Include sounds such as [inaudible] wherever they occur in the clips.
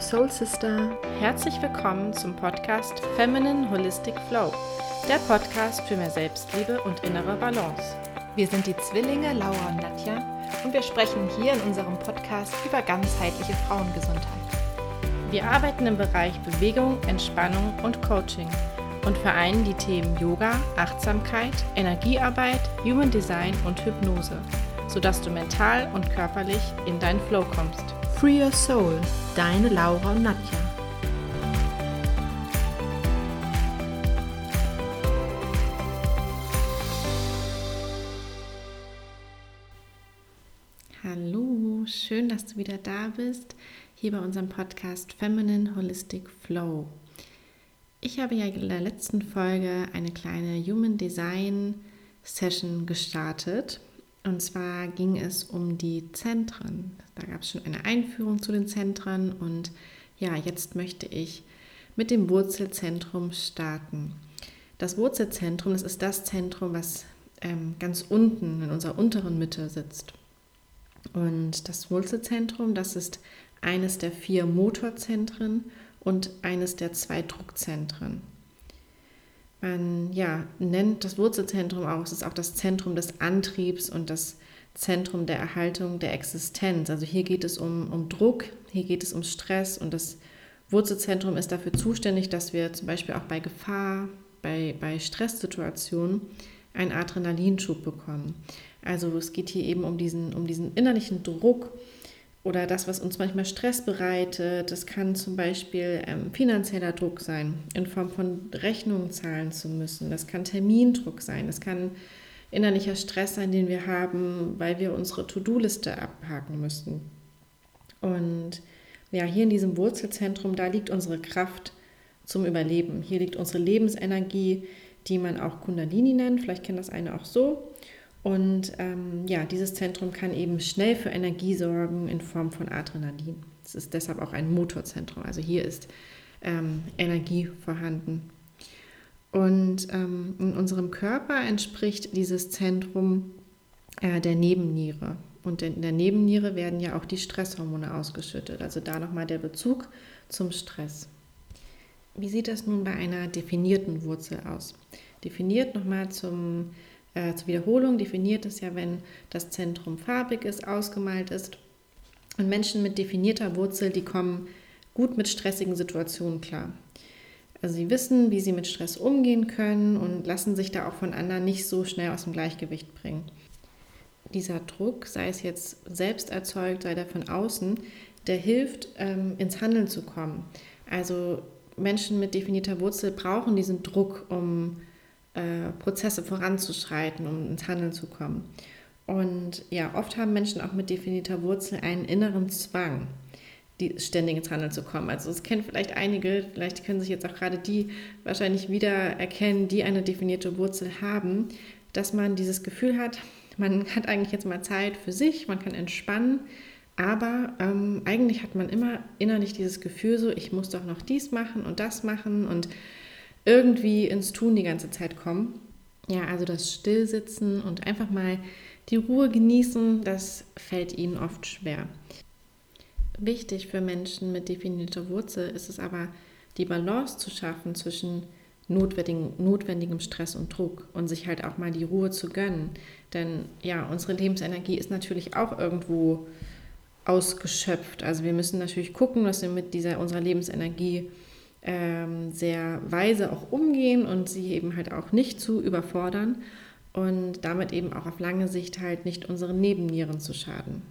your soul sister. Herzlich willkommen zum Podcast Feminine Holistic Flow, der Podcast für mehr Selbstliebe und innere Balance. Wir sind die Zwillinge Laura und Nadja und wir sprechen hier in unserem Podcast über ganzheitliche Frauengesundheit. Wir arbeiten im Bereich Bewegung, Entspannung und Coaching und vereinen die Themen Yoga, Achtsamkeit, Energiearbeit, Human Design und Hypnose, sodass du mental und körperlich in deinen Flow kommst. Free Your Soul, deine Laura und Nadja. Hallo, schön, dass du wieder da bist, hier bei unserem Podcast Feminine Holistic Flow. Ich habe ja in der letzten Folge eine kleine Human Design Session gestartet und zwar ging es um die Zentren. Da gab es schon eine Einführung zu den Zentren und ja, jetzt möchte ich mit dem Wurzelzentrum starten. Das Wurzelzentrum, das ist das Zentrum, was ähm, ganz unten in unserer unteren Mitte sitzt. Und das Wurzelzentrum, das ist eines der vier Motorzentren und eines der zwei Druckzentren. Man ja, nennt das Wurzelzentrum auch, es ist auch das Zentrum des Antriebs und das Zentrum der Erhaltung der Existenz. Also hier geht es um, um Druck, hier geht es um Stress und das Wurzelzentrum ist dafür zuständig, dass wir zum Beispiel auch bei Gefahr, bei, bei Stresssituationen einen Adrenalinschub bekommen. Also es geht hier eben um diesen, um diesen innerlichen Druck, oder das, was uns manchmal Stress bereitet. Das kann zum Beispiel ähm, finanzieller Druck sein, in Form von Rechnungen zahlen zu müssen. Das kann Termindruck sein. Das kann innerlicher Stress sein, den wir haben, weil wir unsere To-Do-Liste abhaken müssen. Und ja, hier in diesem Wurzelzentrum, da liegt unsere Kraft zum Überleben. Hier liegt unsere Lebensenergie, die man auch Kundalini nennt. Vielleicht kennt das eine auch so. Und ähm, ja, dieses Zentrum kann eben schnell für Energie sorgen in Form von Adrenalin. Es ist deshalb auch ein Motorzentrum. Also hier ist ähm, Energie vorhanden. Und ähm, in unserem Körper entspricht dieses Zentrum äh, der Nebenniere. Und in der Nebenniere werden ja auch die Stresshormone ausgeschüttet. Also da nochmal der Bezug zum Stress. Wie sieht das nun bei einer definierten Wurzel aus? Definiert nochmal zum äh, zur Wiederholung definiert es ja, wenn das Zentrum farbig ist, ausgemalt ist. Und Menschen mit definierter Wurzel, die kommen gut mit stressigen Situationen klar. Also sie wissen, wie sie mit Stress umgehen können und lassen sich da auch von anderen nicht so schnell aus dem Gleichgewicht bringen. Dieser Druck, sei es jetzt selbst erzeugt, sei der von außen, der hilft, ähm, ins Handeln zu kommen. Also Menschen mit definierter Wurzel brauchen diesen Druck, um äh, Prozesse voranzuschreiten, um ins Handeln zu kommen. Und ja, oft haben Menschen auch mit definierter Wurzel einen inneren Zwang, die ständig ins Handeln zu kommen. Also es kennen vielleicht einige, vielleicht können sich jetzt auch gerade die wahrscheinlich wieder erkennen, die eine definierte Wurzel haben, dass man dieses Gefühl hat, man [laughs] hat eigentlich jetzt mal Zeit für sich, man kann entspannen, aber ähm, eigentlich hat man immer innerlich dieses Gefühl so, ich muss doch noch dies machen und das machen und irgendwie ins Tun die ganze Zeit kommen. Ja, also das Stillsitzen und einfach mal die Ruhe genießen, das fällt ihnen oft schwer. Wichtig für Menschen mit definierter Wurzel ist es aber, die Balance zu schaffen zwischen notwendigem, notwendigem Stress und Druck und sich halt auch mal die Ruhe zu gönnen. Denn ja, unsere Lebensenergie ist natürlich auch irgendwo ausgeschöpft. Also wir müssen natürlich gucken, dass wir mit dieser unserer Lebensenergie ähm, sehr weise auch umgehen und sie eben halt auch nicht zu überfordern und damit eben auch auf lange Sicht halt nicht unseren Nebennieren zu schaden.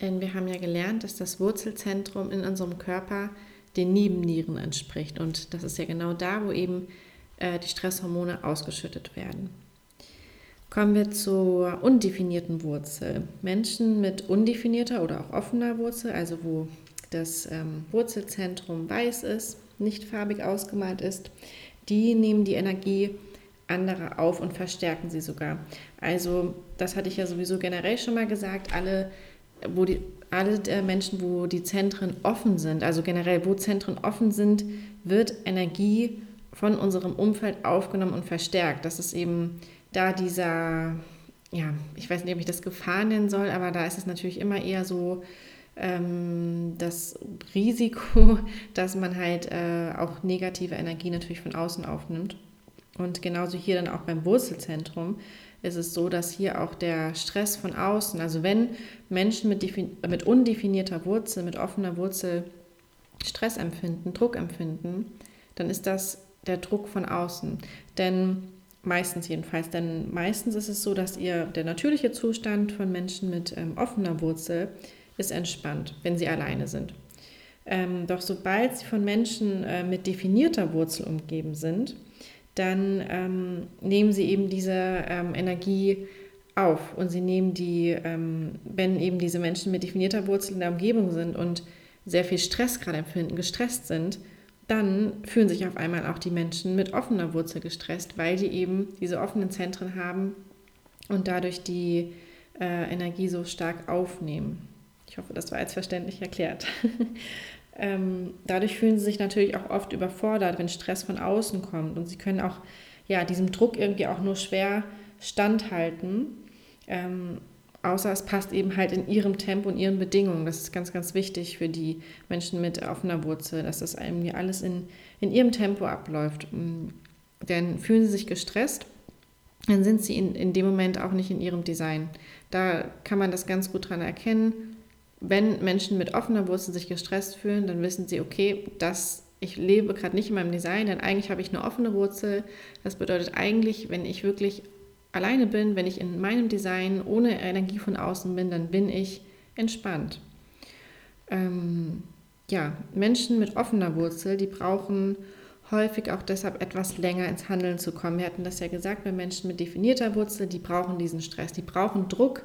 Denn wir haben ja gelernt, dass das Wurzelzentrum in unserem Körper den Nebennieren entspricht und das ist ja genau da, wo eben äh, die Stresshormone ausgeschüttet werden. Kommen wir zur undefinierten Wurzel. Menschen mit undefinierter oder auch offener Wurzel, also wo das ähm, Wurzelzentrum weiß ist, nicht farbig ausgemalt ist, die nehmen die Energie anderer auf und verstärken sie sogar. Also das hatte ich ja sowieso generell schon mal gesagt, alle, wo die, alle Menschen, wo die Zentren offen sind, also generell wo Zentren offen sind, wird Energie von unserem Umfeld aufgenommen und verstärkt. Das ist eben da dieser, ja, ich weiß nicht, ob ich das Gefahr nennen soll, aber da ist es natürlich immer eher so, ähm, das Risiko, [laughs] dass man halt äh, auch negative Energie natürlich von außen aufnimmt. Und genauso hier dann auch beim Wurzelzentrum ist es so, dass hier auch der Stress von außen, also wenn Menschen mit, mit undefinierter Wurzel, mit offener Wurzel Stress empfinden, Druck empfinden, dann ist das der Druck von außen. Denn meistens jedenfalls, denn meistens ist es so, dass ihr der natürliche Zustand von Menschen mit ähm, offener Wurzel ist entspannt, wenn sie alleine sind. Ähm, doch sobald sie von Menschen äh, mit definierter Wurzel umgeben sind, dann ähm, nehmen sie eben diese ähm, Energie auf und sie nehmen die, ähm, wenn eben diese Menschen mit definierter Wurzel in der Umgebung sind und sehr viel Stress gerade empfinden, gestresst sind, dann fühlen sich auf einmal auch die Menschen mit offener Wurzel gestresst, weil die eben diese offenen Zentren haben und dadurch die äh, Energie so stark aufnehmen. Ich hoffe, das war jetzt verständlich erklärt. [laughs] ähm, dadurch fühlen sie sich natürlich auch oft überfordert, wenn Stress von außen kommt. Und sie können auch ja, diesem Druck irgendwie auch nur schwer standhalten. Ähm, außer es passt eben halt in ihrem Tempo und ihren Bedingungen. Das ist ganz, ganz wichtig für die Menschen mit offener Wurzel, dass das irgendwie alles in, in ihrem Tempo abläuft. Mm, denn fühlen sie sich gestresst, dann sind sie in, in dem Moment auch nicht in ihrem Design. Da kann man das ganz gut dran erkennen wenn Menschen mit offener Wurzel sich gestresst fühlen, dann wissen sie, okay, das, ich lebe gerade nicht in meinem Design, denn eigentlich habe ich eine offene Wurzel. Das bedeutet eigentlich, wenn ich wirklich alleine bin, wenn ich in meinem Design ohne Energie von außen bin, dann bin ich entspannt. Ähm, ja, Menschen mit offener Wurzel, die brauchen häufig auch deshalb etwas länger ins Handeln zu kommen. Wir hatten das ja gesagt, bei Menschen mit definierter Wurzel, die brauchen diesen Stress, die brauchen Druck,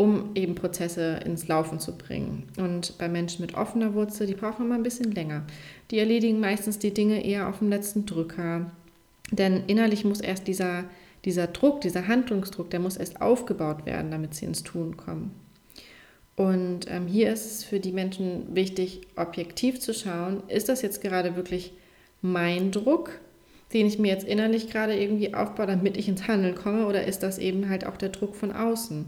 um eben Prozesse ins Laufen zu bringen. Und bei Menschen mit offener Wurzel, die brauchen immer ein bisschen länger. Die erledigen meistens die Dinge eher auf dem letzten Drücker. Denn innerlich muss erst dieser, dieser Druck, dieser Handlungsdruck, der muss erst aufgebaut werden, damit sie ins Tun kommen. Und ähm, hier ist es für die Menschen wichtig, objektiv zu schauen, ist das jetzt gerade wirklich mein Druck, den ich mir jetzt innerlich gerade irgendwie aufbaue, damit ich ins Handeln komme, oder ist das eben halt auch der Druck von außen?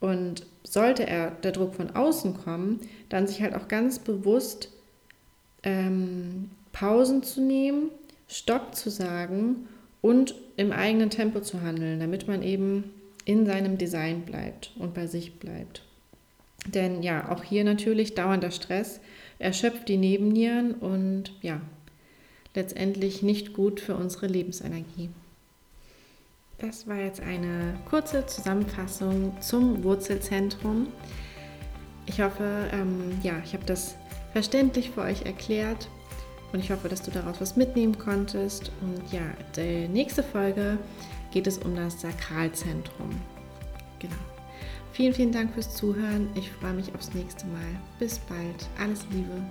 Und sollte er der Druck von außen kommen, dann sich halt auch ganz bewusst ähm, Pausen zu nehmen, Stopp zu sagen und im eigenen Tempo zu handeln, damit man eben in seinem Design bleibt und bei sich bleibt. Denn ja, auch hier natürlich dauernder Stress erschöpft die Nebennieren und ja, letztendlich nicht gut für unsere Lebensenergie. Das war jetzt eine kurze Zusammenfassung zum Wurzelzentrum. Ich hoffe, ähm, ja, ich habe das verständlich für euch erklärt und ich hoffe, dass du daraus was mitnehmen konntest. Und ja, die nächste Folge geht es um das Sakralzentrum. Genau. Vielen, vielen Dank fürs Zuhören. Ich freue mich aufs nächste Mal. Bis bald. Alles Liebe.